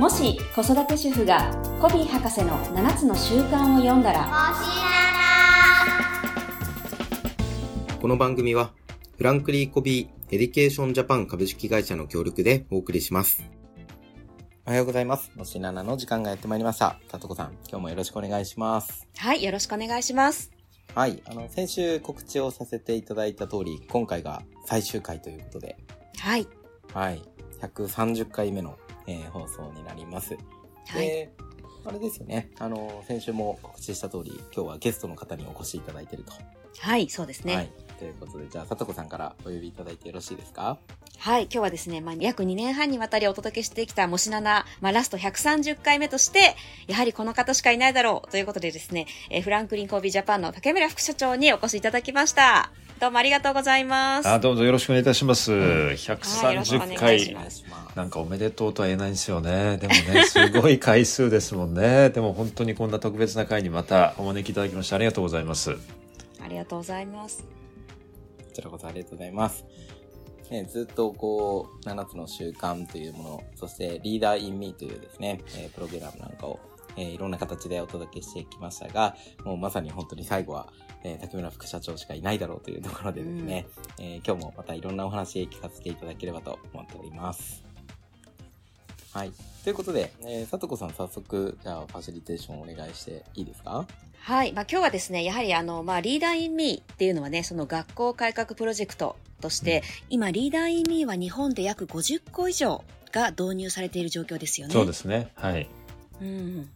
もし子育て主婦がコヴィー博士の7つの習慣を読んだらこの番組はフランクリン・コヴィー・エデュケーション・ジャパン株式会社の協力でお送りします。おはようございます。もしナナの時間がやってまいりました。たとこさん、今日もよろしくお願いします。はい、よろしくお願いします。はい。あの、先週告知をさせていただいた通り、今回が最終回ということで、はい。はい。130回目の、えー放送になります。はい。で、あれですよね。あの、先週も告知した通り、今日はゲストの方にお越しいただいていると。はい、そうですね。ははいい。。ということで、じゃあ、さとこさんからお呼びいただいてよろしいですか？今日はですね、まあ、約2年半にわたりお届けしてきたもしなな、まあ、ラスト130回目として、やはりこの方しかいないだろうということでですね、えーフランクリンコービージャパンの竹村副社長にお越しいただきました。どうもありがとうございます。あどうぞよろしくお願いいたします。はいよろしくお願いし130ます回お。願いします。なんかおめでとうとは言えないんですよね。でもね、すごい回数ですもんね。でも本当にこんな特別な回にまたお招きいただきましてありがとうございます。ありがとうございます。こちらこそありがとうございます。ね、ずっとこう、7つの習慣というもの、そしてリーダーインミーというですね、えープログラムなんかを、えーいろんな形でお届けしてきましたが、もうまさに本当に最後は、えー竹村副社長しかいないだろうというところでですね、えー今日もまたいろんなお話聞かせていただければと思っております。はい。ということで、えー、さとこさん早速、じゃあファシリテーションお願いしていいですか？はい。まあ、今日はですね、やはりあの、まあ、リーダーインミーっていうのはね、その学校改革プロジェクトとして、今、リーダーインミーは日本で約50個以上が導入されている状況ですよね。そうですね。はい。うん。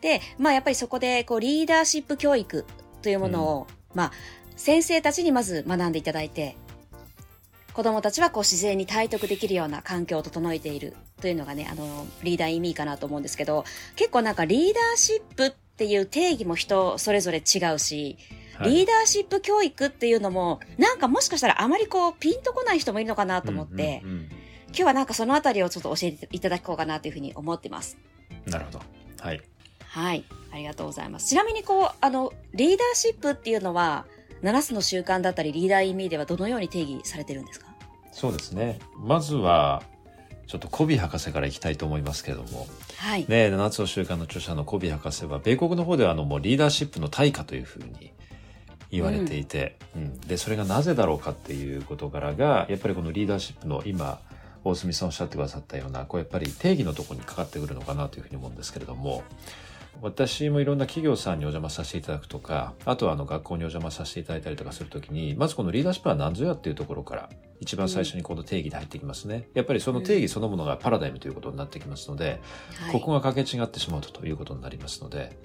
で、まあ、やっぱりそこで、こう、リーダーシップ教育というものを、まあ、先生たちにまず学んでいただいて、子供たちはこう自然に体得できるような環境を整えているというのがね、あの、リーダー意味かなと思うんですけど、結構なんかリーダーシップっていう定義も人それぞれ違うし、はいリーダーシップ教育っていうのも、なんかもしかしたらあまりこう、ピンとこない人もいるのかなと思って、うんうんうん今日はなんかそのあたりをちょっと教えていただこうかなというふうに思ってます。なるほど。はい。はい。ありがとうございます。ちなみにこう、あの、リーダーシップっていうのは、7つの習慣だったり、リーダー意味ではどのように定義されてるんですか？そうですね。まずは、ちょっとコビー博士からいきたいと思いますけども。はい。ね、7つの習慣の著者のコビー博士は、米国の方ではあのもうリーダーシップの対価というふうに言われていて、うんで、それがなぜだろうかっていう事柄が、やっぱりこのリーダーシップの今、大隅さんおっしゃってくださったような、こうやっぱり定義のところにかかってくるのかなというふうに思うんですけれども、私もいろんな企業さんにお邪魔させていただくとか、あとはあの学校にお邪魔させていただいたりとかするときに、まずこのリーダーシップは何ぞやっていうところから、一番最初にこの定義で入ってきますね。やっぱりその定義そのものがパラダイムということになってきますので、はい。ここがかけ違ってしまうということになりますので、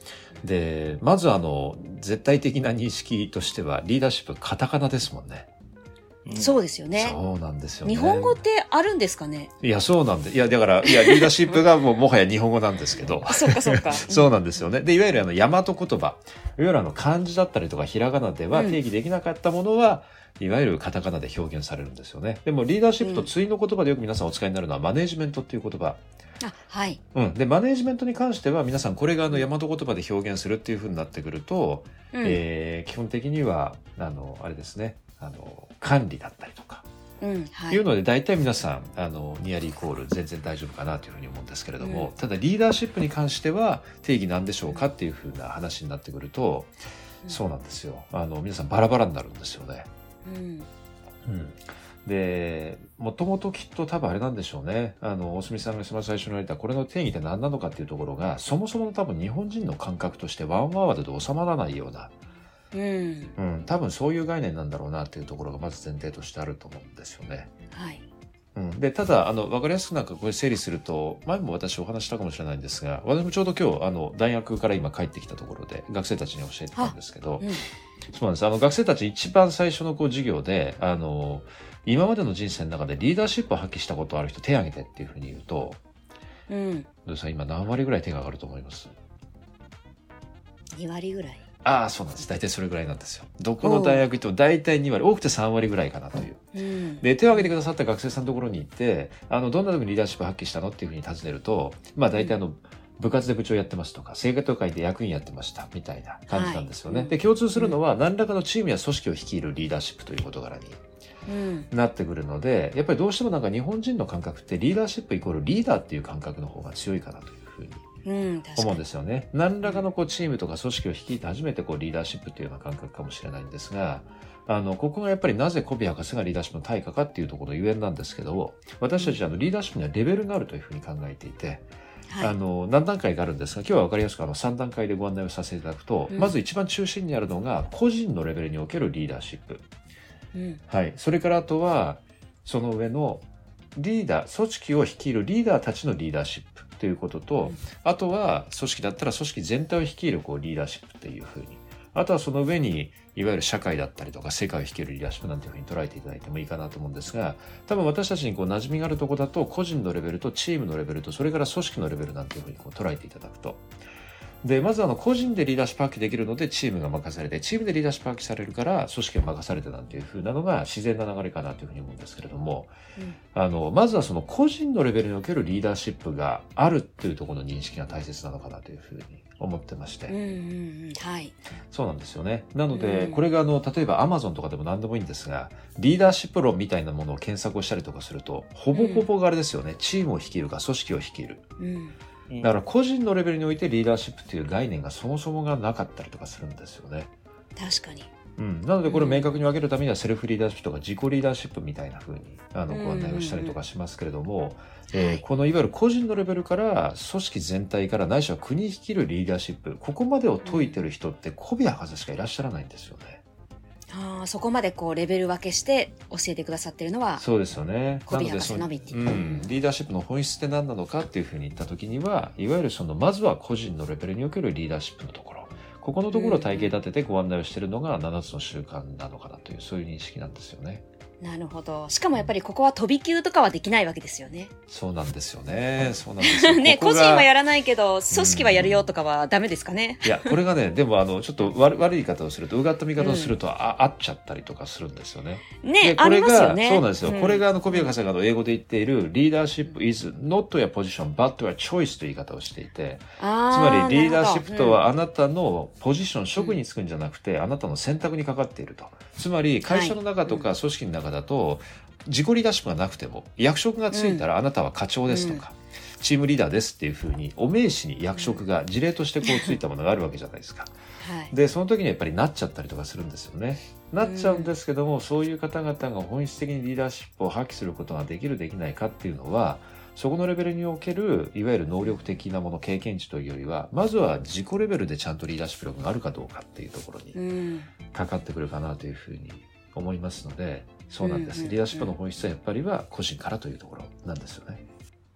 で、まずあの、絶対的な認識としては、リーダーシップカタカナですもんね。そうですよね。そうなんですよね。日本語ってあるんですかね？いや、そうなんで、いや、だから、いや、リーダーシップがもうもはや日本語なんですけど。あ、そっかそっか。そうなんですよね。で、いわゆるあの、大和言葉、いわゆるあの、漢字だったりとか、ひらがなではうん定義できなかったものは、いわゆるカタカナで表現されるんですよね。でも、リーダーシップと対の言葉でよく皆さんお使いになるのは、マネージメントっていう言葉。あ、はい。うん。で、マネージメントに関しては、皆さんこれがあの、大和言葉で表現するっていうふうになってくると、うん。えー基本的には、あの、あれですね、あの、管理だったりとか、うん。はいい。うので、大体皆さん、あの、ニアリーイコール全然大丈夫かなというふうに思うんですけれども、ただリーダーシップに関しては定義なんでしょうかっていうふうな話になってくると、そうなんですよ。あの、皆さんバラバラになるんですよね。うん。うん。で、もともときっと多分あれなんでしょうね。あの、大隅さんが一番最初に言われたこれの定義って何なのかっていうところが、そもそもの多分日本人の感覚としてワンワードで収まらないような、うん。うん、多分そういう概念なんだろうなっていうところがまず前提としてあると思うんですよね。はい。うん、でただあの分かりやすくなんかこれ整理すると前も私お話したかもしれないんですが私もちょうど今日あの大学から今帰ってきたところで学生たちに教えてたんですけどうん。そうなんですあの学生たち一番最初のこう授業であの今までの人生の中でリーダーシップを発揮したことある人手を挙げてっていうふうに言うとうん。どう今何割ぐらい手が上がると思います？2割ぐらい。ああそうなんです大体それぐらいなんですよどこの大学行っても大体2割多くて3割ぐらいかなといううん。で、手を挙げてくださった学生さんのところに行って、あの、どんな時にリーダーシップ発揮したのっていうふうに尋ねると、まあ大体あの、部活で部長やってますとか、生活会で役員やってました、みたいな感じなんですよね。はいで、共通するのは、何らかのチームや組織を率いるリーダーシップという事柄にうん。なってくるので、やっぱりどうしてもなんか日本人の感覚ってリーダーシップイコールリーダーっていう感覚の方が強いかなというふうに。思うんですよね。何らかのこうチームとか組織を率いて初めてこうリーダーシップっていうような感覚かもしれないんですが、あの、ここがやっぱりなぜコビ博士がリーダーシップの対価かっていうところのゆえんなんですけど、私たちあのリーダーシップにはレベルがあるというふうに考えていて、はい。あの、何段階かあるんですが、今日は分かりやすくあの3段階でご案内をさせていただくと、うんまず一番中心にあるのが個人のレベルにおけるリーダーシップ。うん。はい。それからあとは、その上のリーダー、組織を率いるリーダーたちのリーダーシップということと、あとは組織だったら組織全体を率いるこうリーダーシップっていうふうに。あとはその上に、いわゆる社会だったりとか世界を率いるリーダーシップなんていうふうに捉えていただいてもいいかなと思うんですが、多分私たちにこう馴染みがあるところだと、個人のレベルとチームのレベルと、それから組織のレベルなんていうふうにこう捉えていただくと。で、まずあの、個人でリーダーシップ発揮できるので、チームが任されて、チームでリーダーシップ発揮されるから、組織が任されてなんていうふうなのが自然な流れかなというふうに思うんですけれども、うんあの、まずはその個人のレベルにおけるリーダーシップがあるっていうところの認識が大切なのかなというふうに思ってまして、うんうんうん。はい。そうなんですよね。なので、うんこれがあの、例えば Amazon とかでも何でもいいんですが、リーダーシップ論みたいなものを検索をしたりとかすると、ほぼほぼがあれですよね、チームを率いるか組織を率いる。うん。だから個人のレベルにおいてリーダーシップっていう概念がそもそもがなかったりとかするんですよね。確かに。うん、なのでこれを明確に分けるためにはセルフリーダーシップとか自己リーダーシップみたいな風にあのうんご案内をしたりとかしますけれども、はいえーこのいわゆる個人のレベルから組織全体からないしは国率いるリーダーシップここまでを解いてる人って小宮博士しかいらっしゃらないんですよね。ああ、そこまでこうレベル分けして教えてくださってるのは、そうですよね。小宮博士のみっていううん、リーダーシップの本質って何なのかっていうふうに言った時にはいわゆるそのまずは個人のレベルにおけるリーダーシップのところここのところを体系立ててご案内をしているのが7つの習慣なのかなというそういう認識なんですよね。なるほど。しかもやっぱりここは飛び級とかはできないわけですよね。そうなんですよね。そうなんですよ。ね、ここが個人はやらないけど、組織はやるよとかはダメですかね。いや、これがね、でもあの、ちょっと悪悪い言い方をすると、うがった見方をすると、あ、合っちゃったりとかするんですよね。ねで、、ありこれが、ますよね。そうなんですよ。うこれがあの、小宮博士があの英語で言っている、リーダーシップ is not your position, but your choice という言い方をしていて、つつまりリーダーシップとはあなたのポジション、職に就くんじゃなくて、あなたの選択にかかっていると。つまり会社の中とか組織の中だと、自己リーダーシップがなくても、役職がついたらあなたは課長ですとか、チームリーダーですっていうふうに、お名刺に役職が事例としてこうついたものがあるわけじゃないですか。はい。で、その時にやっぱりなっちゃったりとかするんですよね。なっちゃうんですけども、そういう方々が本質的にリーダーシップを発揮することができるできないかっていうのは、そこのレベルにおける、いわゆる能力的なもの、経験値というよりは、まずは自己レベルでちゃんとリーダーシップ力があるかどうかっていうところにうん。かかってくるかなというふうに思いますので、そうなんです。うんうんうんリーダーシップの本質はやっぱりは個人からというところなんですよね。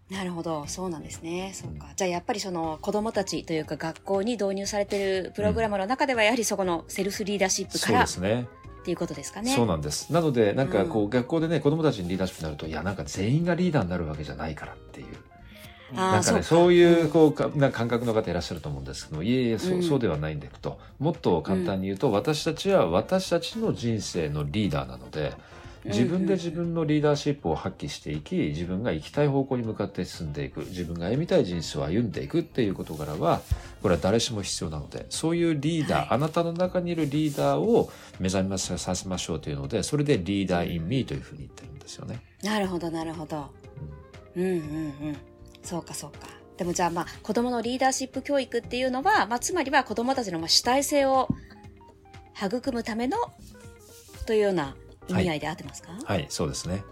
なるほど。そうなんですね。そうか。じゃあやっぱりその子供たちというか学校に導入されているプログラムの中ではやはりそこのセルフリーダーシップかそうらっですね。ていうことですかね。そうなんです。なので、なんかこう、学校でね、子供たちにリーダーシップになると、いや、なんか全員がリーダーになるわけじゃないからっていう。なんかね、そういう、こうか、な感覚の方いらっしゃると思うんですけども、いえいえ、そうう、んそうではないんだと。もっと簡単に言うと、私たちは私たちの人生のリーダーなので、自分で自分のリーダーシップを発揮していき、自分が行きたい方向に向かって進んでいく、自分が歩みたい人生を歩んでいくっていう事柄は、これは誰しも必要なので、そういうリーダー、はいあなたの中にいるリーダーを目覚めさせましょうというので、それでリーダー in me というふうに言ってるんですよね。なるほど、なるほど。うんうんうん。そうか、そうか。でもじゃあまあ、子供のリーダーシップ教育っていうのは、まあ、つまりは子供たちのまあ主体性を育むための、というような意味合いで合ってますか、はい、そうですね。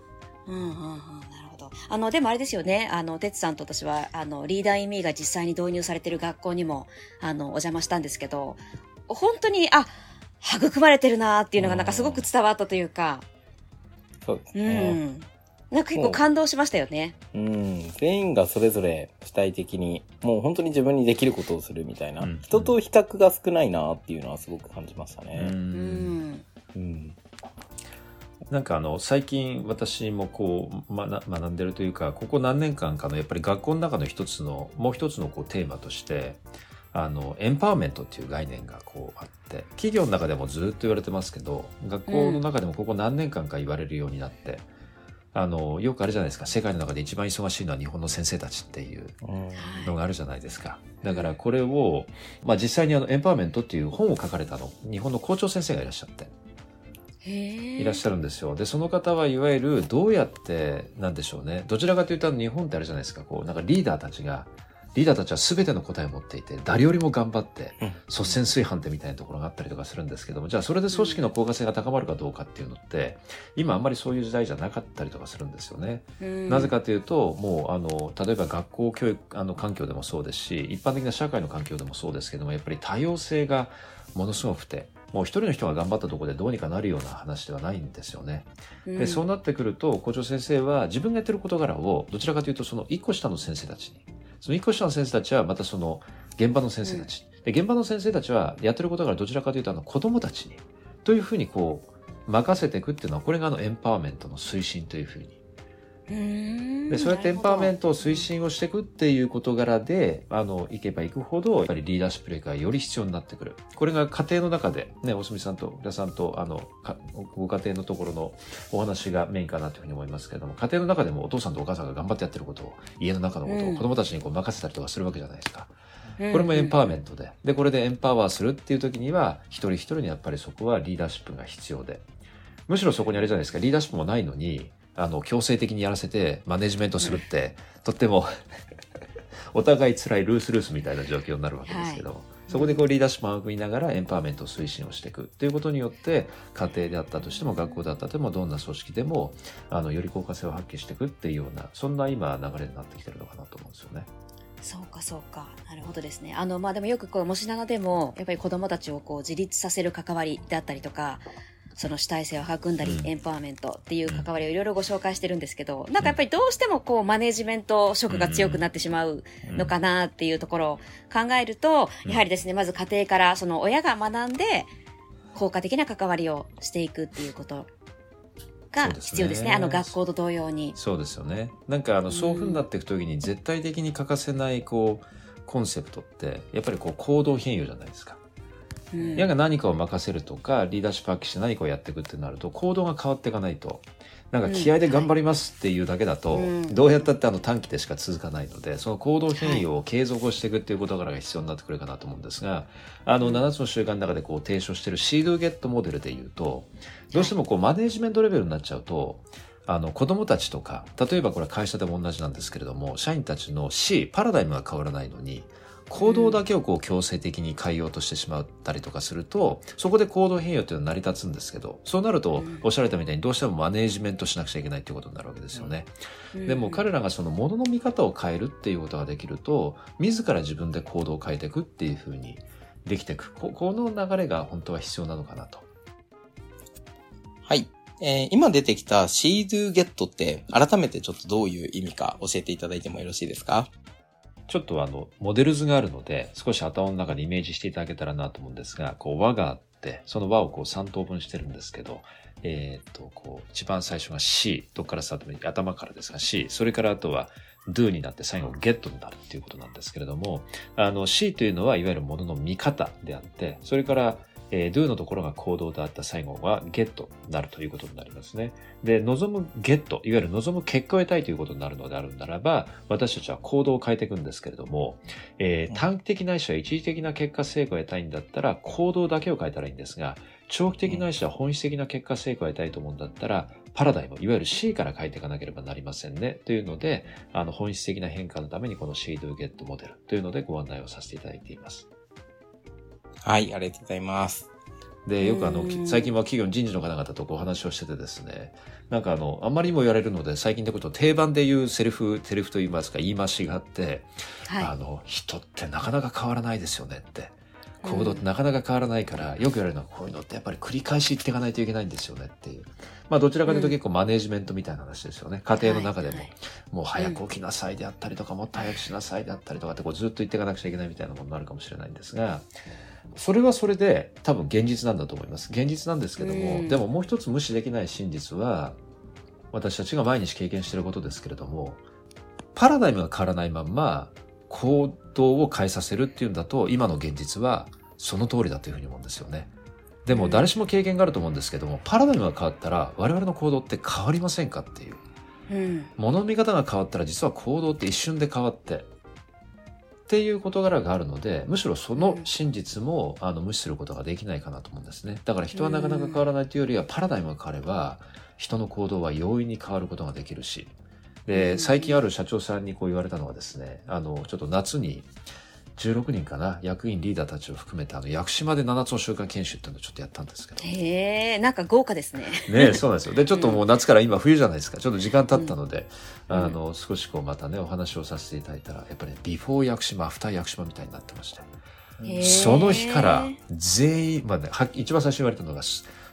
うんうんうん、なるほど。あの、でもあれですよね。あの、てつさんと私は、あの、リーダーインミーが実際に導入されている学校にも、あの、お邪魔したんですけど、本当に、あ、育まれてるなっていうのがなんかすごく伝わったというか、そうですうね。ん。なんか結構感動しましたよね。うん。全員がそれぞれ主体的に、もう本当に自分にできることをするみたいな、うん人と比較が少ないなっていうのはすごく感じましたうね。うんん。うん。なんかあの最近私もこう学学んでるというかここ何年間かのやっぱり学校の中の一つのもう一つのこうテーマとしてあのエンパワーメントっていう概念がこうあって企業の中でもずっと言われてますけど学校の中でもここ何年間か言われるようになって、あのよくあれじゃないですか世界の中で一番忙しいのは日本の先生たちっていううんのがあるじゃないですか。だからこれを、まあ実際にあのエンパワーメントっていう本を書かれたの、日本の校長先生がいらっしゃって。いらっしゃるんですよ。で、その方はいわゆるどうやって、なんでしょうね。どちらかというと日本ってあるじゃないですか。こう、なんかリーダーたちが、リーダーたちは全ての答えを持っていて、誰よりも頑張って、うん率先炊飯ってみたいなところがあったりとかするんですけども、じゃあそれで組織の効果性が高まるかどうかっていうのって、今あんまりそういう時代じゃなかったりとかするんですよね。うんなぜかというと、もう、あの、例えば学校教育、あの、環境でもそうですし、一般的な社会の環境でもそうですけども、やっぱり多様性がものすごくて、もう一人の人が頑張ったところでどうにかなるような話ではないんですよね。うん。で、そうなってくると、校長先生は自分がやってる事柄を、どちらかというと、その一個下の先生たちに、その一個下の先生たちはまたその現場の先生たち、で、現場の先生たちはやってる事柄どちらかというと、あの子供たちに、というふうにこう、任せていくっていうのは、これがあのエンパワーメントの推進というふうにうんでそうやってエンパワーメント。トを推進をしていくっていう事柄であのいけばいくほどやっぱりリーダーシップ力がより必要になってくるこれが家庭の中でね大住さんと浦さんとあのかご家庭のところのお話がメインかなというふうに思いますけれども家庭の中でもお父さんとお母さんが頑張ってやってることを家の中のことをうん子供たちにこう任せたりとかするわけじゃないですか。ここれもエンパワーメントで。で、これでエンパワーするっていう時には、一人一人にやっぱりそこはリーダーシップが必要で。むしろそこにあれじゃないですか、リーダーシップもないのに、あの、強制的にやらせてマネジメントするって、とっても、お互い辛いルースルースみたいな状況になるわけですけども、そこでこうリーダーシップを育みながらエンパワーメントを推進をしていくっていうことによって、家庭であったとしても学校であったとしても、どんな組織でも、あの、より効果性を発揮していくっていうような、そんな今流れになってきてるのかなと思うんですよね。そうかそうか。なるほどですね。あの、まあ、でもよくこう、もしながでも、やっぱり子供たちをこう、自立させる関わりだったりとか、その主体性を育んだり、うんエンパワーメントっていう関わりをいろいろご紹介してるんですけど、なんかやっぱりどうしてもこう、マネジメント色が強くなってしまうのかなっていうところを考えると、うんやはりですね、まず家庭からその親が学んで、効果的な関わりをしていくっていうことが必要ですね。あの学校と同様に。そうですよね。なんかあのそういうふうになっていくときに絶対的に欠かせないこうコンセプトってやっぱりこう行動変容じゃないですか。うん。親が何かを任せるとかリーダーシップ発揮して何かをやっていくってなると行動が変わっていかないと。なんか気合で頑張りますっていうだけだと、うん。どうやったってあの短期でしか続かないのでその行動変容を継続をしていくっていうことからが必要になってくるかなと思うんですがあのうん。7つの習慣の中でこう提唱しているシードゲットモデルでいうとどうしてもこうマネージメントレベルになっちゃうとあの子供たちとか例えばこれ会社でも同じなんですけれども社員たちの C パラダイムが変わらないのに行動だけをこう強制的に変えようとしてしまったりとかするとそこで行動変容っていうのは成り立つんですけどそうなるとうんおっしゃられたみたいにどうしてもマネージメントしなくちゃいけないっていうことになるわけですよね。でも彼らがそのものの見方を変えるっていうことができると自ら自分で行動を変えていくっていうふうにできていくここの流れが本当は必要なのかなと。はい。えー今出てきた See Do Get って改めてちょっとどういう意味か教えていただいてもよろしいですか？ちょっとあの、モデル図があるので、少し頭の中でイメージしていただけたらなと思うんですが、こう輪があって、その輪をこう3等分してるんですけど、えーっと、こう、一番最初が C、どっからスタートに頭からですが C、それからあとは Do になって最後 Get になるっていうことなんですけれども、あの C というのはいわゆるものの見方であって、それからえー do のところが行動であった最後は get になるということになりますね。で、望む get、いわゆる望む結果を得たいということになるのであるならば、私たちは行動を変えていくんですけれども、えーうん短期的ないしは一時的な結果成果を得たいんだったら、行動だけを変えたらいいんですが、長期的ないしは本質的な結果成果を得たいと思うんだったら、パラダイム、いわゆる C から変えていかなければなりませんね。というので、あの本質的な変化のためにこの C do get モデルというのでご案内をさせていただいています。はい、ありがとうございます。で、よくあのう、ん最近は企業の人事の方々とこう話をしててですね、なんかあの、あんまりにも言われるので、最近でこと定番で言うセリフ、セリフと言いますか、言い回しがあって、あはの、人ってなかなか変わらないですよねって。うん行動ってなかなか変わらないから、よく言われるのはこういうのってやっぱり繰り返し言っていかないといけないんですよねっていう。まあどちらかというと結構マネージメントみたいな話ですよね。家い。庭の中でも。もう早く起きなさいであったりとか、もっと早くしなさいであったりとかってこうずっと言っていかなくちゃいけないみたいなものになるかもしれないんですが、それはそれで多分現実なんだと思います。現実なんですけども、うんでももう一つ無視できない真実は、私たちが毎日経験していることですけれども、パラダイムが変わらないまんま行動を変えさせるっていうんだと、今の現実はその通りだというふうに思うんですよね。でもうん誰しも経験があると思うんですけども、パラダイムが変わったら我々の行動って変わりませんかっていう。うん。物の見方が変わったら実は行動って一瞬で変わってっていう事柄があるので、むしろその真実も、あの無視することができないかなと思うんですね。だから人はなかなか変わらないというよりは、パラダイムが変われば、人の行動は容易に変わることができるし。で、最近ある社長さんにこう言われたのはですね、あの、ちょっと夏に、16人かな役員リーダーたちを含めてあの屋久島で7つの週間研修っていうのをちょっとやったんですけど。へえ、なんか豪華ですね。ねそうなんですよ。で ちょっともう夏から今冬じゃないですか。ちょっと時間経ったので、あの少しこうまたねお話をさせていただいたらやっぱり、ね、ビフォー屋久島アフター屋久島みたいになってまして。その日から全員、まあね、は一番最初に言われたのが、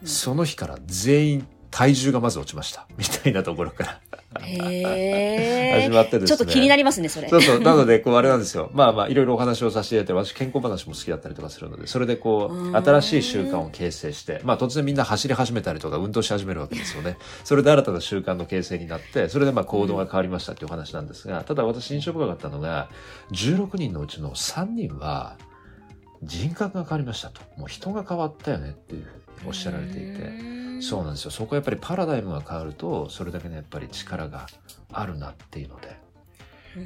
その日から全員体重がまず落ちました みたいなところから。始まってですねちょっと気になりますね、それ。そうそう。なので、こう、あれなんですよ。まあまあ、いろいろお話をさせていただいて、私、健康話も好きだったりとかするので、それでこう、うん新しい習慣を形成して、まあ、突然みんな走り始めたりとか、運動し始めるわけですよね。それで新たな習慣の形成になって、それでまあ、行動が変わりましたっていうお話なんですが、ただ私、印象深かったのが、16人のうちの3人は、人格が変わりましたと。もう人が変わったよねっていうおっしゃられていて、そうなんですよ。そこはやっぱりパラダイムが変わると、それだけね、やっぱり力があるなっていうので、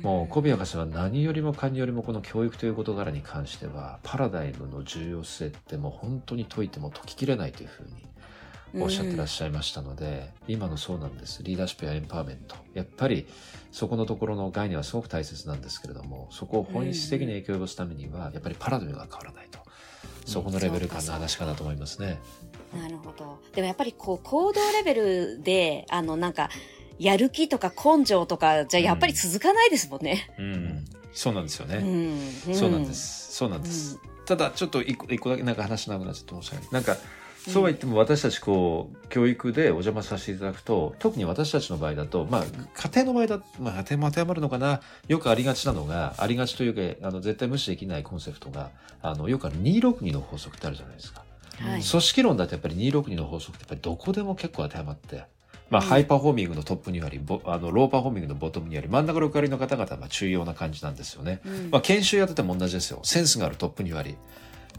もう小宮博士は何よりもかによりもこの教育という事柄に関してはパラダイムの重要性ってもう本当に解いても解ききれないというふうにおっしゃってらっしゃいましたので、今のそうなんです。リーダーシップやエンパワーメント。やっぱりそこのところの概念はすごく大切なんですけれどもそこを本質的に影響を及ぼすためにはやっぱりパラダイムが変わらないとそこのレベル感の話かなと思いますね。なるほど。でもやっぱりこう、行動レベルで、あの、なんか、やる気とか根性とか、じゃやっぱり続かないですもんね。うん、そうなんですよね。うん。そうなんで。す。そうなんです。ただ、ちょっと一個、一個だけなんか話しなくなっちゃって申し訳ない。なんか、そうは言っても私たちこう、教育でお邪魔させていただくと、特に私たちの場合だと、まあ、家庭の場合だまあ、家庭も当てはまるのかな。よくありがちなのが、ありがちというか、あの、絶対無視できないコンセプトが、あの、よくある262の法則ってあるじゃないですか。はい。組織論だとやっぱり262の法則ってやっぱりどこでも結構当てはまって、まあ、うんハイパフォーミングのトップに割り、ボあの、ローパフォーミングのボトムに割り、真ん中6割の方々はまあ重要な感じなんですよね。うんまあ、研修やってても同じですよ。センスがあるトップに割り。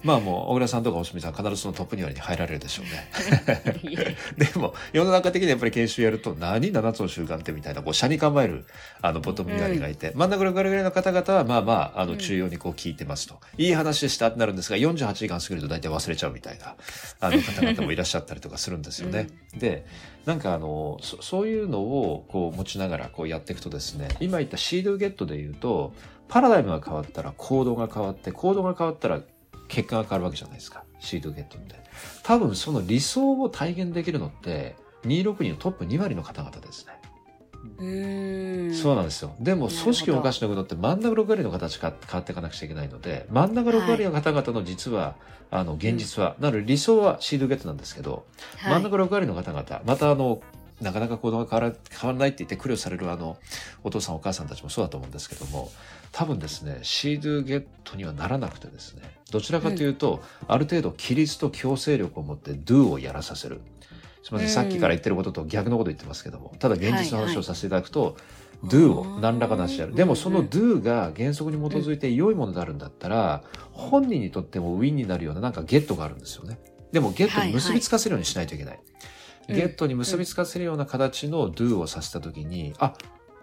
まあもう、小倉さんとかおしみさん必ずそのトップに割りに入られるでしょうね。でも、世の中的にやっぱり研修やると、何 ?7 つの習慣ってみたいな、こう、車に構える、あの、ボトムに割りがいて、真ん中6割ぐらいの方々は、まあまあ、あの、重要にこう聞いてますと。いい話でしたってなるんですが、48時間過ぎると大体忘れちゃうみたいな、あの方々もいらっしゃったりとかするんですよね。で、なんかあの、そそういうのをこう持ちながらこうやっていくとですね、今言ったシードゲットで言うと、パラダイムが変わったら行動が変わって、行動が変わったら結果が変わるわけじゃないですか。シードゲットって。多分その理想を体現できるのって、262のトップ2割の方々ですね。う。そうなんですよ。でも組織を動かしていくのって真ん中6割の形が変わっていかなくちゃいけないので、真ん中6割の方々の実は、あの、現実は、なので理想はシードゲットなんですけど、はい真ん中6割の方々、またあの、なかなか行動が変わら変わらないって言って苦慮されるあの、お父さんお母さんたちもそうだと思うんですけども、多分ですね、シードゲットにはならなくてですね、どちらかというと、ある程度規律と強制力を持って do をやらさせる。すみません、うんさっきから言ってることと逆のこと言ってますけども、ただ現実の話をさせていただくと、はい do を何らかなしやる。うんでもその do が原則に基づいて良いものであるんだったら、本人にとってもウィンになるようななんかゲットがあるんですよね。でもゲットに結びつかせるようにしないといけない。はいゲットに結びつかせるような形の do をさせたときに、あ、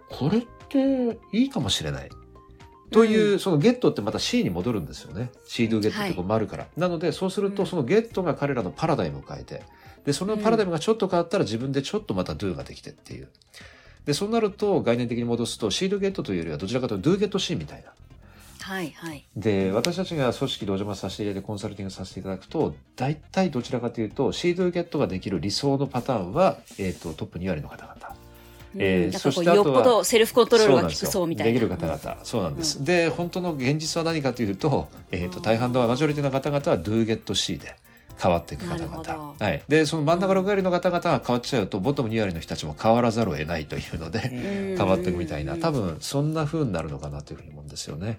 これっていいかもしれない。という、うんそのゲットってまた C に戻るんですよね。C do ゲットってこう丸から。なので、そうするとうんそのゲットが彼らのパラダイムを変えて、で、そのパラダイムがちょっと変わったら自分でちょっとまた do ができてっていう。で、そうなると概念的に戻すと C do ゲットというよりはどちらかというと do ゲット C みたいな。はい、はい。で、私たちが組織でお邪魔させていただいてコンサルティングさせていただくと、大体どちらかというと、シードゲットができる理想のパターンは、えっ、と、トップ2割の方々。えーよっぽどセルフコントロールが効くそうみたいな。できる方々。そうなんです。で、本当の現実は何かというと、えっ、と、大半のマジョリティの方々は do get C で。変わっていく方々。どはい。で、その真ん中6割の方々が変わっちゃうと、ボトム2割の人たちも変わらざるを得ないというので、変変わっていくみたいな、多分そんな風になるのかなというふうに思うんですよね。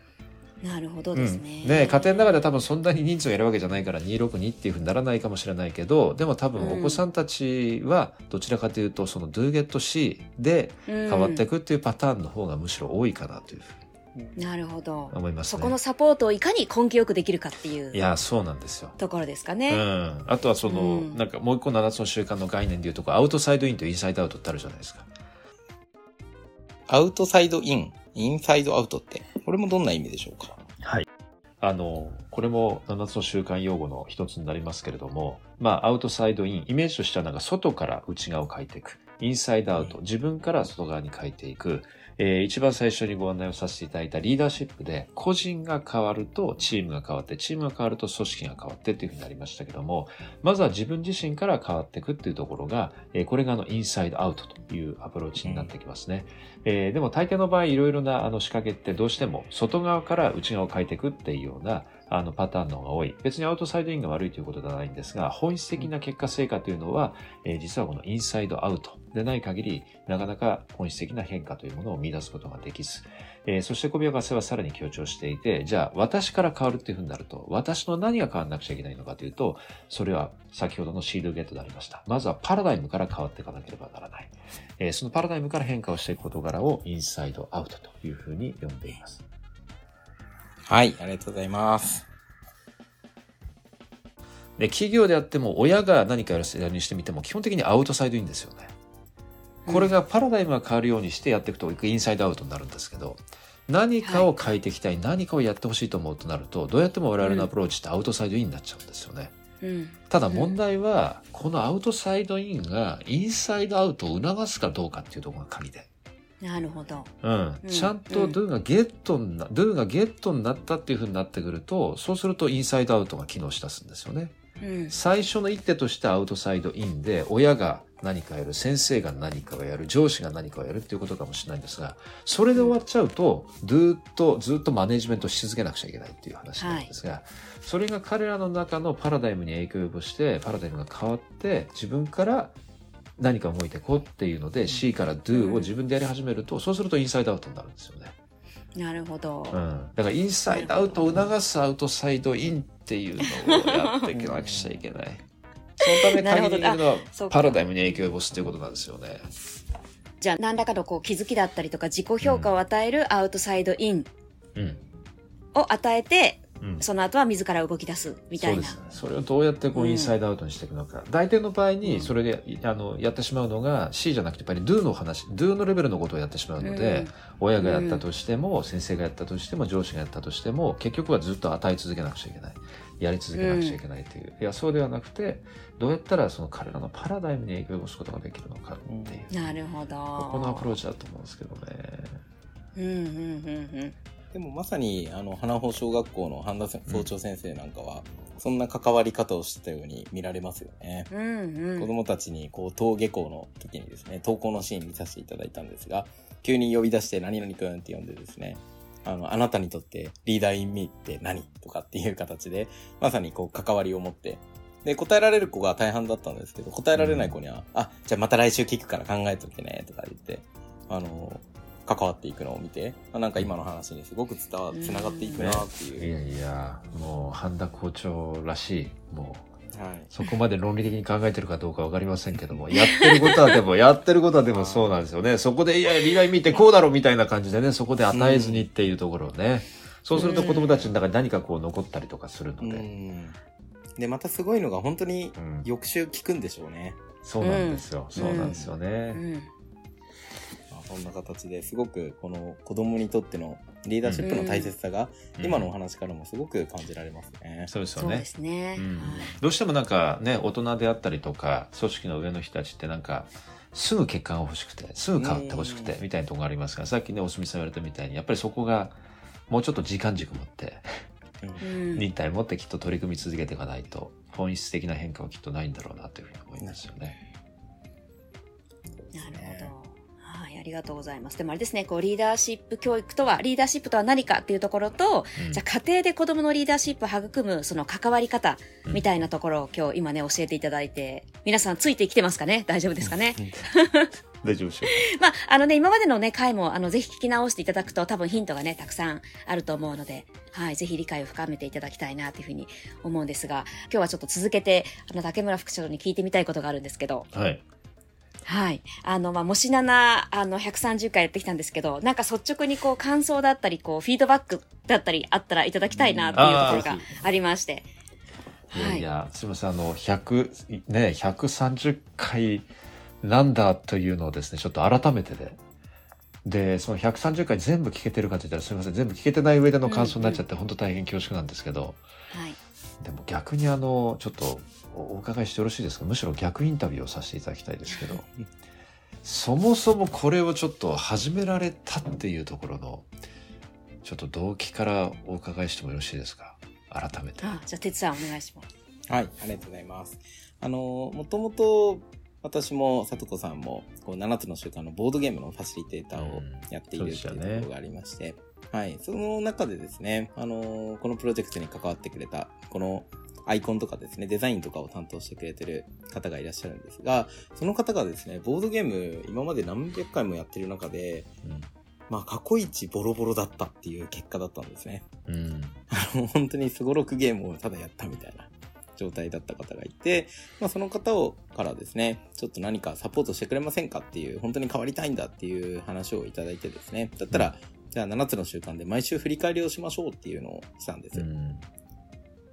なるほどですね。うん、ね家庭の中では多分そんなに人数がいるわけじゃないから262っていうふうにならないかもしれないけどでも多分うんお子さんたちはどちらかというとその do get C で変変わっていくっていうパターンの方がむしろ多いかなというふうなるほどに。思いますね。そこのサポートをいかに根気よくできるかっていういやそうなんですよ。ところですかうね。ん、あとはその、うんなんかもう一個7つの習慣の概念でいうとこうアウトサイドインとインサイドアウトってあるじゃないですか。アウトサイドイン、インサイドアウトって、これもどんな意味でしょうか？あの、これも7つの習慣用語の一つになりますけれども、まあ、アウトサイドイン、イメージとしてはなんか外から内側を変えていく。インサイドアウト、自分から外側に変えていく。えー一番最初にご案内をさせていただいたリーダーシップで、個人が変わるとチームが変わって、チームが変わると組織が変わってっていうふうになりましたけども、まずは自分自身から変わっていくっていうところが、えーこれがあのインサイドアウトというアプローチになってきますね。えーでも大抵の場合いろいろなあの仕掛けってどうしても外側から内側を変えていくっていうようなあのパターンの方が多い。別にアウトサイドインが悪いということではないんですが、本質的な結果成果というのは、えー実はこのインサイドアウトでない限り、なかなか本質的な変化というものを見出すことができず、えーそして小宮博士はさらに強調していて、じゃあ私から変わるっていうふうになると、私の何が変わらなくちゃいけないのかというと、それは先ほどのシードゲットでありました。まずはパラダイムから変わっていかなければならない。えーそのパラダイムから変化をしていく事柄を inside out というふうに呼んでいます。はい、ありがとうございます。で、企業であっても親が何かやる世代にしてみても基本的に outside in ですよね。これがパラダイムが変わるようにしてやっていくと inside out になるんですけど、何かを変えていきたい、何かをやってほしいと思うとなると、どうやっても我々のアプローチって outside in になっちゃうんですよね。うん。ただ問題は、この outside in が inside out を促すかどうかっていうところが鍵で。なるほど。うん、うんちゃんと do がゲットにな、do がゲットになったっていうふうになってくると、そうするとインサイドアウトが機能しだすんですよね。うん。最初の一手としてアウトサイドインで、親が何かやる、先生が何かをやる、上司が何かをやるっていうことかもしれないんですが、それで終わっちゃうと、ずっと、ずっとマネジメントし続けなくちゃいけないっていう話なんですが、それが彼らの中のパラダイムに影響を及ぼして、パラダイムが変わって、自分から何か動いていこうっていうので、C から do を自分でやり始めると、そうするとインサイドアウトになるんですよね。なるほど。うん、だからインサイドアウトを促すアウトサイドインっていうのをやっていかなくちゃいけない。そのため鍵にいるのはパラダイムに影響を及ぼすっていうことなんですよね。じゃあ、何らかのこう気づきだったりとか、自己評価を与えるアウトサイドインうん。を与えて、うん、その後は自ら動き出すみたいなそ。ね。それをどうやってこううんインサイドアウトにしていくのか。大抵の場合にそれであのやってしまうのが C じゃなくてやっぱり do の話、do のレベルのことをやってしまうので、親がやったとしても、先生がやったとしても、上司がやったとしても、結局はずっと与え続けなくちゃいけない。やり続けなくちゃいけないという。いや、そうではなくて、どうやったらその彼らのパラダイムに影響を及ぼすことができるのかっていう。なるほど。このアプローチだと思うんですけどね。うんうんうんでもまさに、あの、花穂小学校の半田校長先生なんかは、そんな関わり方をしてたように見られますよね。うん。うんうん。子供たちに、こう、登下校の時にですね、登校のシーン見させていただいたんですが、急に呼び出して、何々くんって呼んでですね、あの、あなたにとってリーダーインミーって何とかっていう形で、まさにこう、関わりを持って、で、答えられる子が大半だったんですけど、答えられない子には、あ、じゃあまた来週聞くから考えといてね、とか言って、あの、関わっていくのを見て、あなんか今の話にすごく伝わ、つながっていくなっていいう。やいや、もう、半田校長らしい、もう、はい。そこまで論理的に考えてるかどうかわかりませんけども、やってることはでも、やってることはでもそうなんですよね。そこで、いや、リライ見てこうだろみたいな感じでね、そこで与えずにっていうところをね。そうすると子供たちの中に何かこう残ったりとかするうので。ん。で、またすごいのが本当にうん翌週聞くんでしょうね。そうなんですよ。んそうなんですようね。ん。まあ、そんな形ですごくこの子供にとってのリーダーシップの大切さが今のお話からもすごく感じられますね。そうですよねそうで。すね。うんはいどうしてもなんかね、大人であったりとか、組織の上の人たちってなんか、すぐ結果が欲しくて、すぐ変わって欲しくてう、んみたいなところがありますが、さっきね、おすみさん言われたみたいに、やっぱりそこが、もうちょっと時間軸持って、うん忍耐持ってきっと取り組み続けていかないと、本質的な変化はきっとないんだろうなというふうに思いますよね。なるほど。はい、ありがとうございます。でもあれですね、こう、リーダーシップ教育とは、リーダーシップとは何かっていうところと、うんじゃあ家庭で子供のリーダーシップを育む、その関わり方みたいなところを今日今ね、教えていただいて、皆さんついてきてますかね？大丈夫ですかね？大丈夫でしょ まあ、あのね、今までのね、回も、あの、ぜひ聞き直していただくと、多分ヒントがね、たくさんあると思うので、はい、ぜひ理解を深めていただきたいな、というふうに思うんですが、今日はちょっと続けて、あの、竹村副長に聞いてみたいことがあるんですけど、う。はい。はい。あの、まあ、もしなな、あの、130回やってきたんですけど、なんか率直にこう、感想だったり、こう、フィードバックだったりあったらいただきたいな、っていうところがありまして。いやいや、すみません、あの、100、ね、130回なんだというのをですね、ちょっと改めてで、で、その130回全部聞けてるかって言ったらすみません、全部聞けてない上での感想になっちゃって、本当大変恐縮なんですけど、はい。でも逆にあの、ちょっとおお伺いしてよろしいですか？むしろ逆インタビューをさせていただきたいですけど、そもそもこれをちょっと始められたっていうところの、ちょっと動機からお伺いしてもよろしいですか？改めて。あ、じゃあ、哲さんお願いします。はい、ありがとうございます。あの、もともと私もさとこさんも、こう7つの習慣のボードゲームのファシリテーターをやっているっていうところがありまして、はい、その中でですね、あの、このプロジェクトに関わってくれた、このアイコンとかですね、デザインとかを担当してくれてる方がいらっしゃるんですが、その方がですね、ボードゲーム今まで何百回もやってる中で、まあ過去一ボロボロだったっていう結果だったんですね。うん。うん。あの、本当にスゴロクゲームをただやったみたいな状態だった方がいて、まあその方をからですね、ちょっと何かサポートしてくれませんかっていう、本当に変わりたいんだっていう話をいただいてですね、だったら、じゃあ7つの習慣で毎週振り返りをしましょうっていうのをしたんです。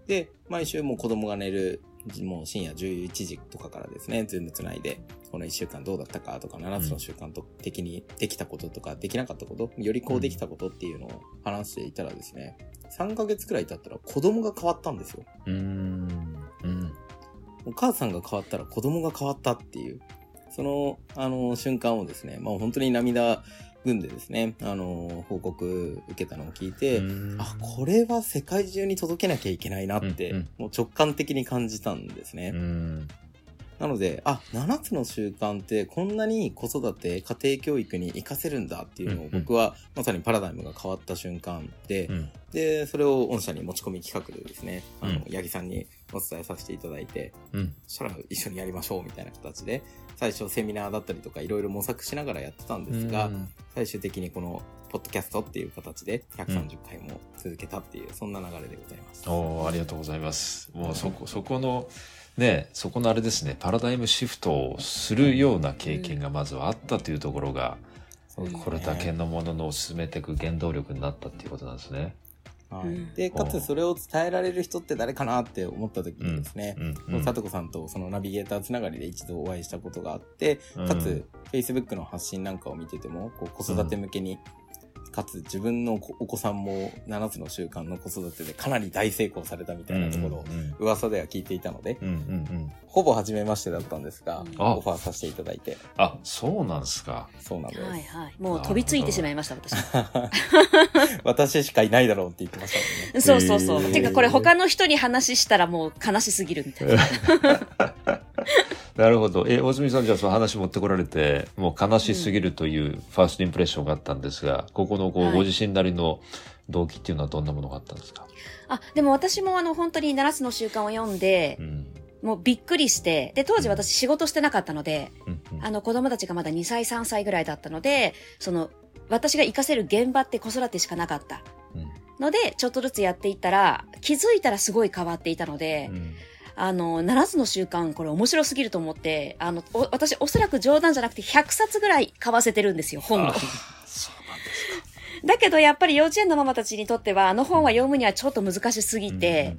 で、毎週もう子供が寝る、もう深夜11時とかからですね、ズームつないで、この1週間どうだったかとか、7つの習慣と的にできたこととか、できなかったこと、よりこうできたことっていうのを話していたらですね、3ヶ月くらい経ったら子供が変わったんですよ。うん。うん。お母さんが変わったら子供が変わったっていう、その、あの、瞬間をですね、まあ本当に涙ぐんでですね、あの、報告受けたのを聞いて、うん。あ、これは世界中に届けなきゃいけないなって、うんうん。もう直感的に感じたんですね。うん。なので、あ、7つの習慣ってこんなに子育て、家庭教育に活かせるんだっていうのを僕はまさにパラダイムが変わった瞬間で、うん。で、それを御社に持ち込み企画でですね、あの、うん八木さんにお伝えさせていただいて、うん。そしたら一緒にやりましょうみたいな形で、最初セミナーだったりとかいろいろ模索しながらやってたんですが、最終的にこのポッドキャストっていう形で130回も続けたっていう、そんな流れでございます。おーありがとうございます。もうそこ、そこの、ね、そこのあれですね、パラダイムシフトをするような経験がまずはあったというところが、そうですね。これだけのもののを進めていく原動力になったっていうことなんですね。はい。うん。で、かつそれを伝えられる人って誰かなって思った時にですね、うん。さとこさんとそのナビゲーターつながりで一度お会いしたことがあって、かつ、Facebook の発信なんかを見てても、こう子育て向けに、かつ自分のお子さんも7つの習慣の子育てでかなり大成功されたみたいなところをうん噂では聞いていたので、うんうんうん。ほぼ初めましてだったんですが、あオファーさせていただいて、あ、そうなんですか。そうなんです。はいはい。もう飛びついてしまいました、私。私しかいないだろうって言ってましたもんね。そうそうそう。へーてかこれ他の人に話したらもう悲しすぎるみたいな。なるほど。え、大住さんじゃあその話持ってこられて、もう悲しすぎるというファーストインプレッションがあったんですが、ここのこう、はいご自身なりの動機っていうのはどんなものがあったんですか？あ、でも私もあの本当に7つの習慣を読んでう、ん。もうびっくりして、で、当時私仕事してなかったので、うんうんあの子供たちがまだ2歳3歳ぐらいだったので、その、私が活かせる現場って子育てしかなかった。うんので、ちょっとずつやっていったら、気づいたらすごい変わっていたので、うんあの、7つの習慣、これ面白すぎると思って、あの、お私、おそらく冗談じゃなくて100冊ぐらい買わせてるんですよ、本を。だけど、やっぱり幼稚園のママたちにとっては、あの本は読むにはちょっと難しすぎて、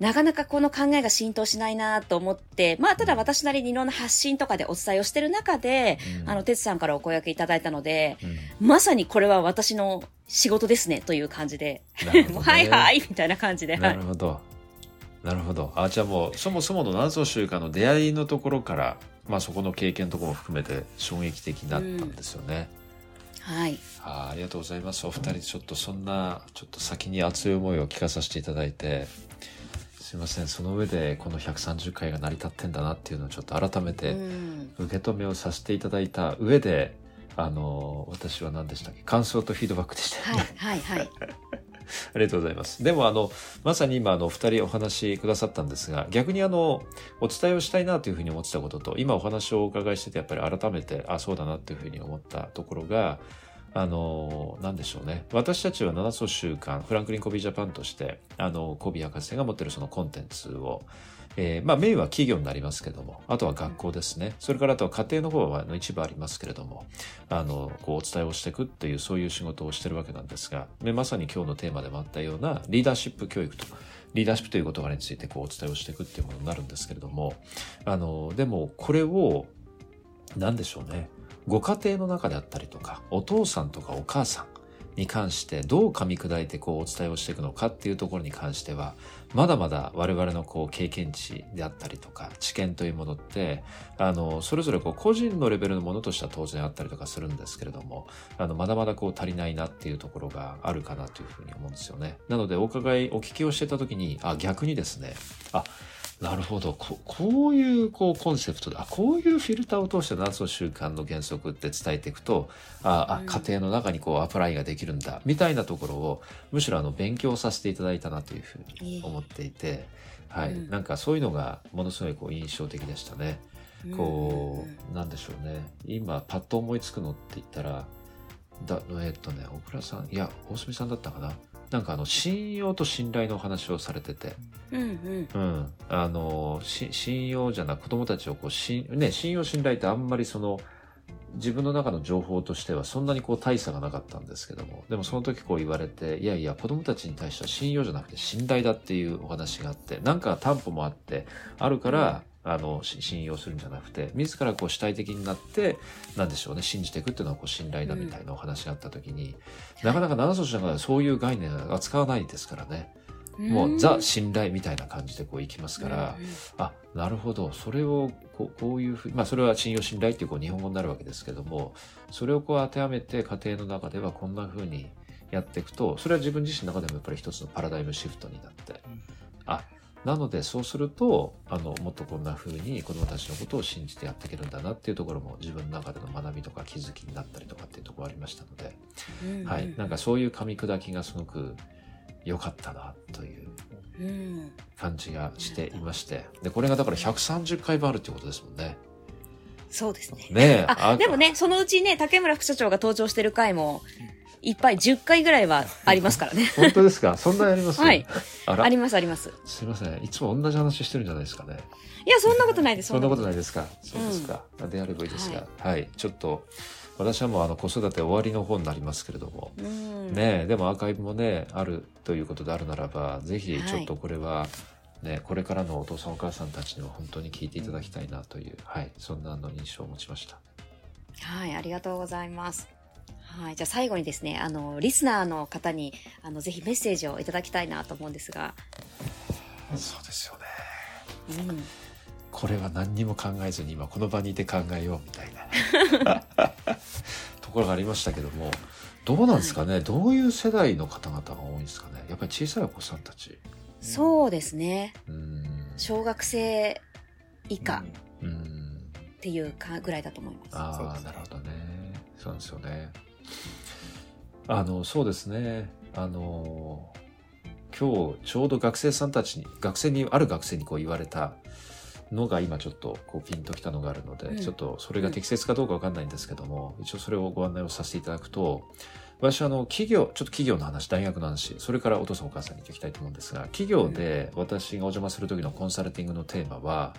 なかなかこの考えが浸透しないなと思って、まあ、ただ私なりにいろんな発信とかでお伝えをしてる中で、うん。あの、てつさんからお声掛けいただいたので、うん。まさにこれは私の仕事ですね、という感じで、ね。もうはいはい、みたいな感じで、はないる。ほど。なるほど。あ、じゃあもう、そもそもの7つの習慣の出会いのところから、まあそこの経験とかも含めて衝撃的になったんですよね。はい。あーありがとうございます。お二人ちょっとそんな、ちょっと先に熱い思いを聞かさせていただいて、すいません。その上でこの130回が成り立ってんだなっていうのをちょっと改めうてん。受け止めをさせていただいた上で、あの、私は何でしたっけ？感想とフィードバックでしたよね。はい、はい、はい。ありがとうございます。でも、あの、まさに今、あの、二人お話しくださったんですが、逆にあの、お伝えをしたいなというふうに思ってたことと、今お話をお伺いしてて、やっぱり改めて、あ、そうだなというふうに思ったところが、あの、なんでしょうね。私たちは7つの習慣、フランクリン・コビージャパンとして、あの、コビー博士が持ってるそのコンテンツを、えーまあメインは企業になりますけども、あとは学校ですね。それからあとは家庭の方は一部ありますけれども、あの、こうお伝えをしていくっていうそういう仕事をしてるわけなんですが、でまさに今日のテーマでもあったようなリーダーシップ教育と、リーダーシップという事柄についてこうお伝えをしていくっていうものになるんですけれども、あの、でもこれを、なんでしょうね。ご家庭の中であったりとか、お父さんとかお母さんに関してどう噛み砕いてこうお伝えをしていくのかっていうところに関しては、まだまだ我々のこう経験値であったりとか、知見というものって、あの、それぞれこう個人のレベルのものとしては当然あったりとかするんですけれども、あの、まだまだこう足りないなっていうところがあるかなというふうに思うんですよね。なので、お伺い、お聞きをしてた時に、あ、逆にですね、あ、なるほど。ここういう、こう、コンセプトで、あ、こういうフィルターを通して夏の習慣の原則って伝えていくと、あ、あうん家庭の中にこう、アプライができるんだ、みたいなところを、むしろあの、勉強させていただいたなというふうに思っていて、はい。うんなんかそういうのが、ものすごいこう、印象的でしたね。こう、なんでしょうね。今、パッと思いつくのって言ったら、だ、えっとね、小倉さん、いや、大隅さんだったかな。なんかあの、信用と信頼のお話をされてて、うんうん。うん。あの、し信用じゃなく子供たちをこう、しね、信用信頼ってあんまりその、自分の中の情報としてはそんなにこう大差がなかったんですけども、でもその時こう言われて、いやいや子供たちに対しては信用じゃなくて信頼だっていうお話があって、なんか担保もあって、あるから、あの、し信用するんじゃなくて、自らこう主体的になって、なんでしょうね、信じていくっていうのはこう信頼だみたいなお話があった時に、なかなか七歳の中ではそういう概念は扱わないですからね。もうザ信頼みたいな感じでこういきますから、あ、なるほど。それをこうこういうふうまあそれは信用信頼っていうこう日本語になるわけですけども、それをこう当てはめて家庭の中ではこんなふうにやっていくと、それは自分自身の中でもやっぱり一つのパラダイムシフトになって、あ、なのでそうすると、あの、もっとこんな風に子供たちのことを信じてやっていけるんだなっていうところも自分の中での学びとか気づきになったりとかっていうところありましたので、うんはい。なんかそういう噛み砕きがすごく良かったなといううん。感じがしていまして。で、これがだから130回分あるっていうことですもんね。そうですね。ねえ。あ、でもね、そのうちね、竹村副社長が登場してる回も、いっぱい10回ぐらいはありますからね。本当ですか？そんなやります？はい。ありますあります。すいません。いつも同じ話してるんじゃないですかね？いや、そんなことないです。そんなことい。ないですか？そうですか。であればいいですが。はい。ちょっと、私はもうあの子育て終わりの方になりますけれども。うん。ねえ、でもアーカイブもね、あるということであるならば、ぜひはいちょっとこれは、ね、これからのお父さんお母さんたちにも本当に聞いていただきたいなという、はい、そんなあの印象を持ちました。はい、ありがとうございます。はい、じゃあ最後にですね、あの、リスナーの方に、あの、ぜひメッセージをいただきたいなと思うんですが、そうですよね。うん。これは何にも考えずに今この場にいて考えようみたいな。ところがありましたけどもどうなんですかね、どういう世代の方々が多いんですかね？やっぱり小さいお子さんたち。そうですね。うーん。小学生以下っていうかぐらいだと思います。ああなるほどね。そうですよねあのそうですね。あの今日ちょうど学生さんたちに学生にある学生にこう言われたのが今ちょっとこうピンときたのがあるので、うん。ちょっとそれが適切かどうかわかんないんですけども、一応それをご案内をさせていただくと私はあの企業ちょっと企業の話大学の話それからお父さんお母さんに聞きたいと思うんですが企業で私がお邪魔する時のコンサルティングのテーマは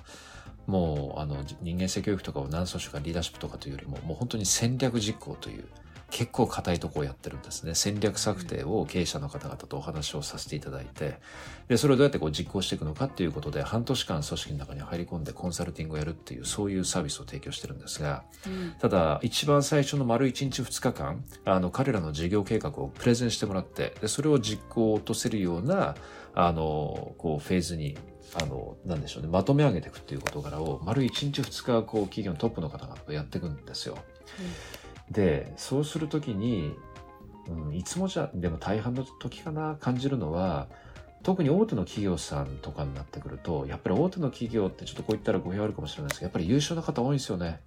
もうあの人間性教育とかを何組織かリーダーシップとかというよりももう本当に戦略実行という結構硬いところをやってるんですね。戦略策定を経営者の方々とお話をさせていただいて。でそれをどうやってこう実行していくのかっていうことで半年間組織の中に入り込んでコンサルティングをやるっていうそういうサービスを提供してるんですがうん。ただ一番最初の丸1日2日間あの彼らの事業計画をプレゼンしてもらってでそれを実行を落とせるようなあのこうフェーズにあのなんでしょうねまとめ上げていくっていう事柄を丸1日2日こう企業のトップの方々とやっていくんですよ。でそうするときに、うん、いつもじゃでも大半の時かな感じるのは特に大手の企業さんとかになってくるとやっぱり大手の企業ってちょっとこう言ったら語弊あるかもしれないですけどやっぱり優秀な方多いんですよね。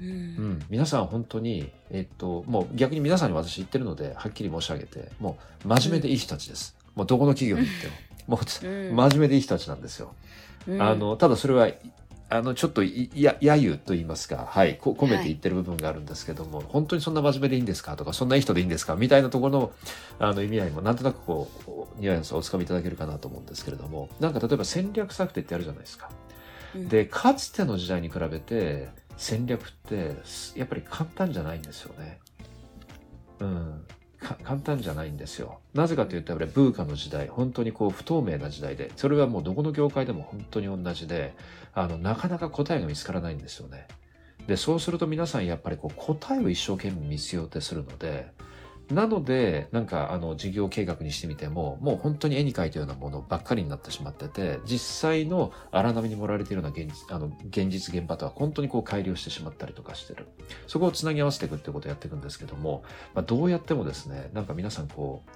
ううんん、皆さん本当に、えっと、もう逆に皆さんに私言ってるので、はっきり申し上げて、もう真面目でいい人たちです。もうどこの企業に行っても。もう、うん真面目でいい人たちなんですよ。うんあの、ただそれは、あの、ちょっとい、や、揶揄と言いますか、はい、こ込めて言ってる部分があるんですけども、本当にそんな真面目でいいんですかとか、そんないい人でいいんですかみたいなところの、あの、意味合いも、なんとなくこう、ニュアンスをおつかみいただけるかなと思うんですけれども、なんか例えば戦略策定ってあるじゃないですか。うんでかつての時代に比べて戦略ってやっぱり簡単じゃないんですよね。うん。簡単じゃないんですよ。なぜかというとやっぱりブーカの時代本当にこう不透明な時代でそれはもうどこの業界でも本当に同じであのなかなか答えが見つからないんですよね。で、そうすると皆さんやっぱりこう答えを一生懸命見つけようとするので、なので、なんかあの事業計画にしてみても、もう本当に絵に描いたようなものばっかりになってしまってて、実際の荒波に盛られているような現実、あの、現実現場とは本当にこう改良してしまったりとかしてる。そこをつなぎ合わせていくってことをやっていくんですけども、まあ、どうやってもですね、なんか皆さんこう、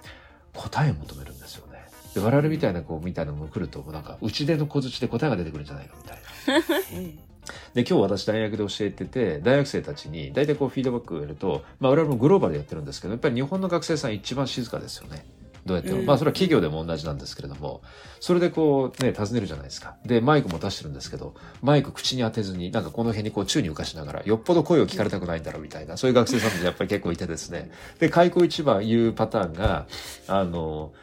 答えを求めるんですよね。で我々みたいなこう、みたいなのも来ると、なんか、打ち出の小槌で答えが出てくるんじゃないかみたいな。で、今日私大学で教えてて、大学生たちに大体こうフィードバックをやると、まあ我々もグローバルでやってるんですけど、やっぱり日本の学生さん一番静かですよね。どうやっても。うんまあそれは企業でも同じなんですけれども、それでこうね、尋ねるじゃないですか。で、マイクも出してるんですけど、マイク口に当てずに、なんかこの辺にこう宙に浮かしながら、よっぽど声を聞かれたくないんだろうみたいな、そういう学生さんもやっぱり結構いてですね。で、開口一番言うパターンが、あの、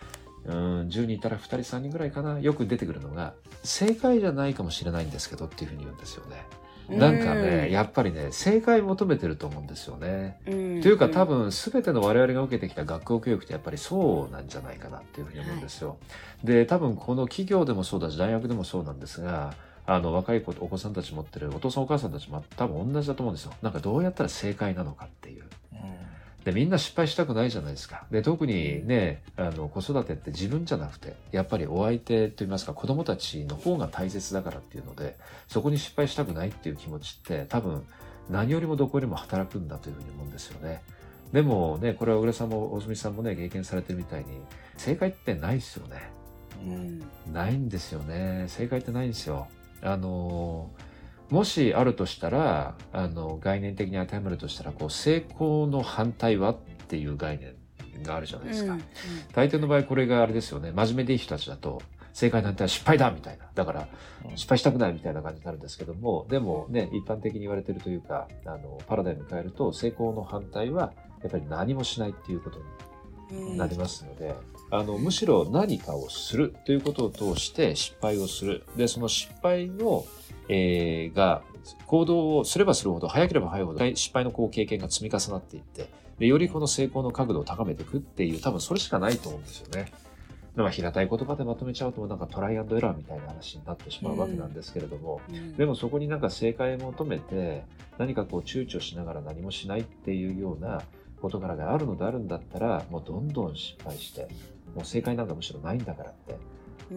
うん、10人いたら2人3人ぐらいかな、よく出てくるのが、正解じゃないかもしれないんですけどっていうふうに言うんですよね。なんかね、やっぱりね、正解求めてると思うんですよね。うんというか多分全ての我々が受けてきた学校教育ってやっぱりそうなんじゃないかなっていうふうに思うんですよ。で、多分この企業でもそうだし大学でもそうなんですが、あの若い子お子さんたち持ってるお父さんお母さんたちも多分同じだと思うんですよ。なんかどうやったら正解なのかっていう。で、みんな失敗したくないじゃないですか。で、特にね、あの、子育てって自分じゃなくて、やっぱりお相手といいますか、子供たちの方が大切だからっていうので、そこに失敗したくないっていう気持ちって、多分、何よりもどこよりも働くんだというふうに思うんですよね。でもね、これは浦さんも大住さんもね、経験されてるみたいに、正解ってないですよね。うんないんですよね。正解ってないんですよ。あの、もしあるとしたら、あの、概念的に当てはめるとしたら、こう、成功の反対はっていう概念があるじゃないですか。うん大抵の場合これがあれですよね。真面目でいい人たちだと、正解なんて失敗だみたいな。だから、失敗したくないみたいな感じになるんですけども、でもね、一般的に言われてるというか、あの、パラダイム変えると、成功の反対は、やっぱり何もしないっていうことうんになりますので、あの、むしろ何かをするということを通して失敗をする。で、その失敗の、えーが、行動をすればするほど、早ければ早いほど、失敗のこう経験が積み重なっていって、で、よりこの成功の角度を高めていくっていう、多分それしかないと思うんですよね。まあ、平たい言葉でまとめちゃうと、なんかトライアンドエラーみたいな話になってしまうわけなんですけれども、うんでもそこになんか正解を求めて、何かこう躊躇しながら何もしないっていうような事柄があるのであるんだったら、もうどんどん失敗して、もう正解なんかむしろないんだからって。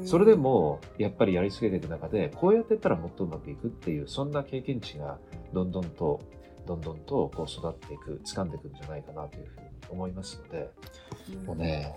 それでも、やっぱりやり続けていく中で、こうやっていったらもっとうまくいくっていう、そんな経験値がどんどんと、どんどんとこう育っていく、掴んでいくんじゃないかなというふうに思いますので、もうね、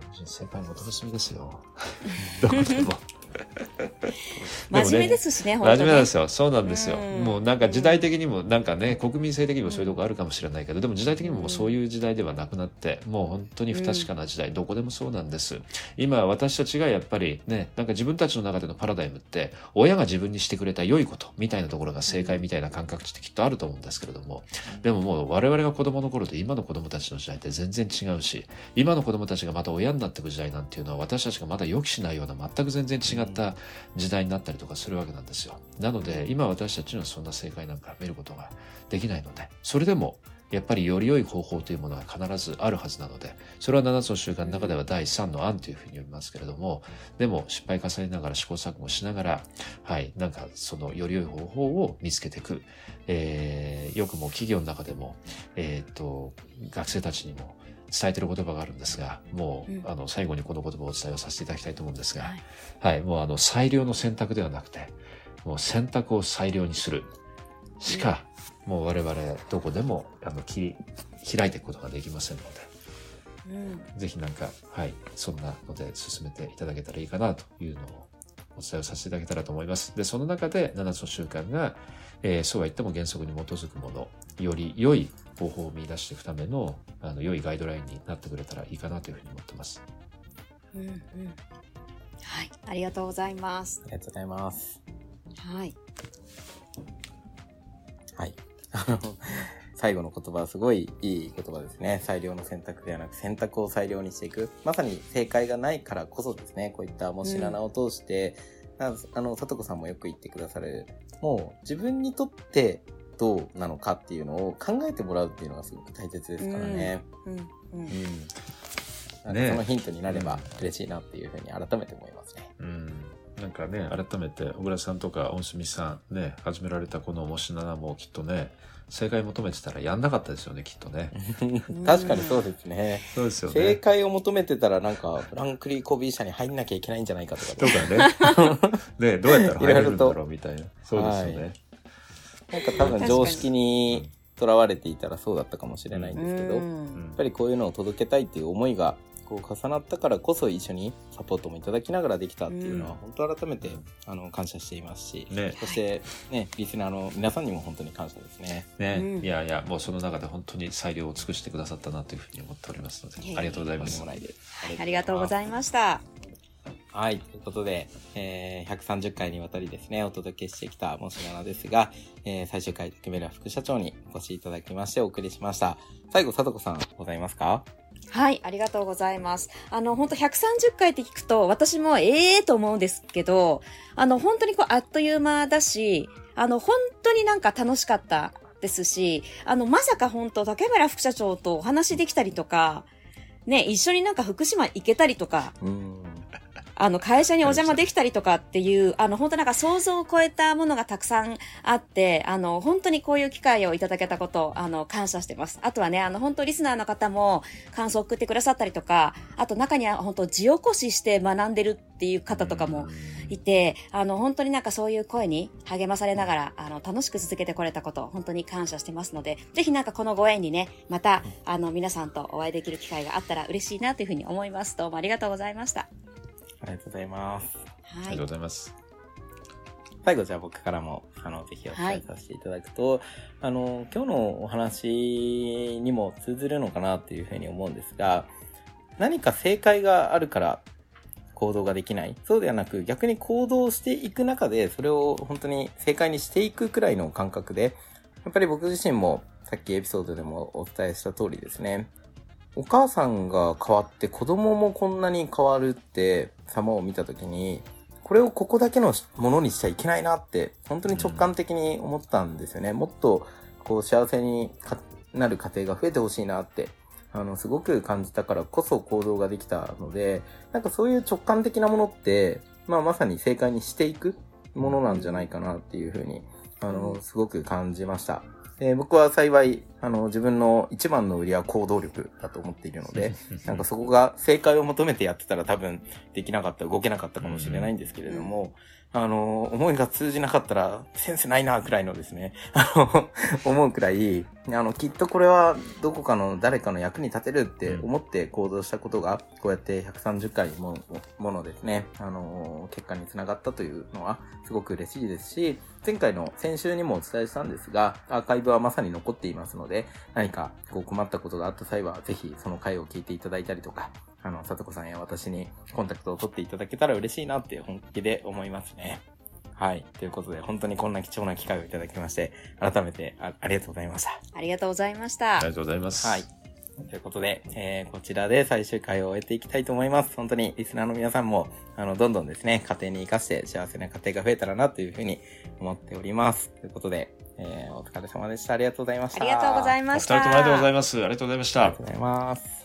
日本人正解求めすぎですよ。どこでも。真面目ですしね、本真。面目なんですよ。そうなんですよ。うんもうなんか時代的にも、なんかね、国民性的にもそういうとこあるかもしれないけど、でも時代的にももうそういう時代ではなくなって、もう本当に不確かな時代、どこでもそうなんです。今私たちがやっぱりね、なんか自分たちの中でのパラダイムって、親が自分にしてくれた良いことみたいなところが正解みたいな感覚値ってきっとあると思うんですけれども、でももう我々が子供の頃と今の子供たちの時代って全然違うし、今の子供たちがまた親になっていく時代なんていうのは私たちがまだ予期しないような全く全然違った時代になったりとかするわけなんですよ。なので今私たちにはそんな正解なんか見ることができないので、それでもやっぱりより良い方法というものは必ずあるはずなので、それは7つの習慣の中では第3の案というふうに呼びますけれども、でも失敗重ねながら試行錯誤しながら、はい、なんかそのより良い方法を見つけていく。えー、よくも企業の中でも、えーっと、学生たちにも伝えてる言葉があるんですが、もう、うん。あの、最後にこの言葉をお伝えをさせていただきたいと思うんですが、はい。はい、もうあの、最良の選択ではなくて、もう選択を最良にするしか、もう我々どこでも、あの、切り、開いていくことができませんので、うん。ぜひなんか、はい、そんなので進めていただけたらいいかなというのをお伝えをさせていただけたらと思います。で、その中で7つの習慣が、えーそうは言っても原則に基づくもの、より良い方法を見出していくための、あの、良いガイドラインになってくれたらいいかなというふうに思ってます。うんうんはい、ありがとうございます。ありがとうございます。はい。はい。あの、最後の言葉はすごいいい言葉ですね。最良の選択ではなく選択を最良にしていく。まさに正解がないからこそですね。こういったもし7を通して、ああの、さとこさんもよく言ってくださる、もう自分にとってどうなのかっていうのを考えてもらうっていうのがすごく大切ですからね。うんうんうん。なんかねそのヒントになれば嬉しいなっていうふうに改めて思いますね。うん。なんかね、改めて、小倉さんとか、恩住さんね、始められたこのもし7もきっとね、正解求めてたらやんなかったですよね、きっとね。確かにそうですね。そうですよ正ね。解を求めてたらなんか、フランクリー・コビー社に入んなきゃいけないんじゃないかとかとね、かね。ね、どうやったら入れるんだろうみたいな。そうですよね。はいなんか多分常識にとらわれていたらそうだったかもしれないんですけど、うやっんぱりこういうのを届けたいっていう思いがこう重なったからこそ一緒にサポートもいただきながらできたっていうのは本当改めてあの感謝していますし、ね。そしてね、リスナーの皆さんにも本当に感謝ですね。ね、うん。いやいや、もうその中で本当に裁量を尽くしてくださったなというふうに思っておりますので、ありがとうございます。ありがとうございました。はい。ということで、えー、130回にわたりですね、お届けしてきたもしななですが、えー、最終回、竹村副社長にお越しいただきましてお送りしました。最後、さとこさん、ございますか？はい、ありがとうございます。あの、本当130回って聞くと、私もええと思うんですけど、あの、本当にこう、あっという間だし、あの、本当になんか楽しかったですし、あの、まさか本当、竹村副社長とお話できたりとか、ね、一緒になんか福島行けたりとか、うん。あの、会社にお邪魔できたりとかっていう、あの、本当なんか想像を超えたものがたくさんあって、あの、本当にこういう機会をいただけたこと、あの、感謝してます。あとはね、あの、本当リスナーの方も感想を送ってくださったりとか、あと中には本当地起こしして学んでるっていう方とかもいて、あの、本当になんかそういう声に励まされながら、あの、楽しく続けてこれたこと、本当に感謝してますので、ぜひなんかこのご縁にね、また、あの、皆さんとお会いできる機会があったら嬉しいなというふうに思います。どうもありがとうございました。ありがとうございます。はいありがとう。ございます。最後じゃあ僕からも、あの、ぜひお伝えさせていただくと、あの、今日のお話にも通ずるのかなっていうふうに思うんですが、何か正解があるから行動ができない。そうではなく、逆に行動していく中で、それを本当に正解にしていくくらいの感覚で、やっぱり僕自身も、さっきエピソードでもお伝えした通りですね、お母さんが変わって子供もこんなに変わるって様を見たときに、これをここだけのものにしちゃいけないなって、本当に直感的に思ったんですよね。もっと、こう、幸せにかなる家庭が増えてほしいなって、あの、すごく感じたからこそ行動ができたので、なんかそういう直感的なものって、まあまさに正解にしていくものなんじゃないかなっていうふうに、あの、すごく感じました。で僕は幸い、あの、自分の一番の売りは行動力だと思っているので、なんかそこが正解を求めてやってたら多分できなかった、動けなかったかもしれないんですけれども、あの、思いが通じなかったらセンスないな、くらいのですね、あの、思うくらい、あの、きっとこれはどこかの誰かの役に立てるって思って行動したことが、こうやって130回もものですね、あの、結果につながったというのはすごく嬉しいですし、前回の先週にもお伝えしたんですが、アーカイブはまさに残っていますので、何かこう困ったことがあった際は、ぜひその回を聞いていただいたりとか、あの、さとこさんや私にコンタクトを取っていただけたら嬉しいなって本気で思いますね。はい。ということで、本当にこんな貴重な機会をいただきまして、改めてあありがとうございました。ありがとうございました。ありがとうございます。はい。ということで、えー、こちらで最終回を終えていきたいと思います。本当にリスナーの皆さんも、あの、どんどんですね、家庭に活かして幸せな家庭が増えたらなというふうに思っております。ということで、えー、お疲れ様でした。ありがとうございました。ありがとうございいました。お二人ともありがとうございます。ありがとうございましたありがとう。ございます。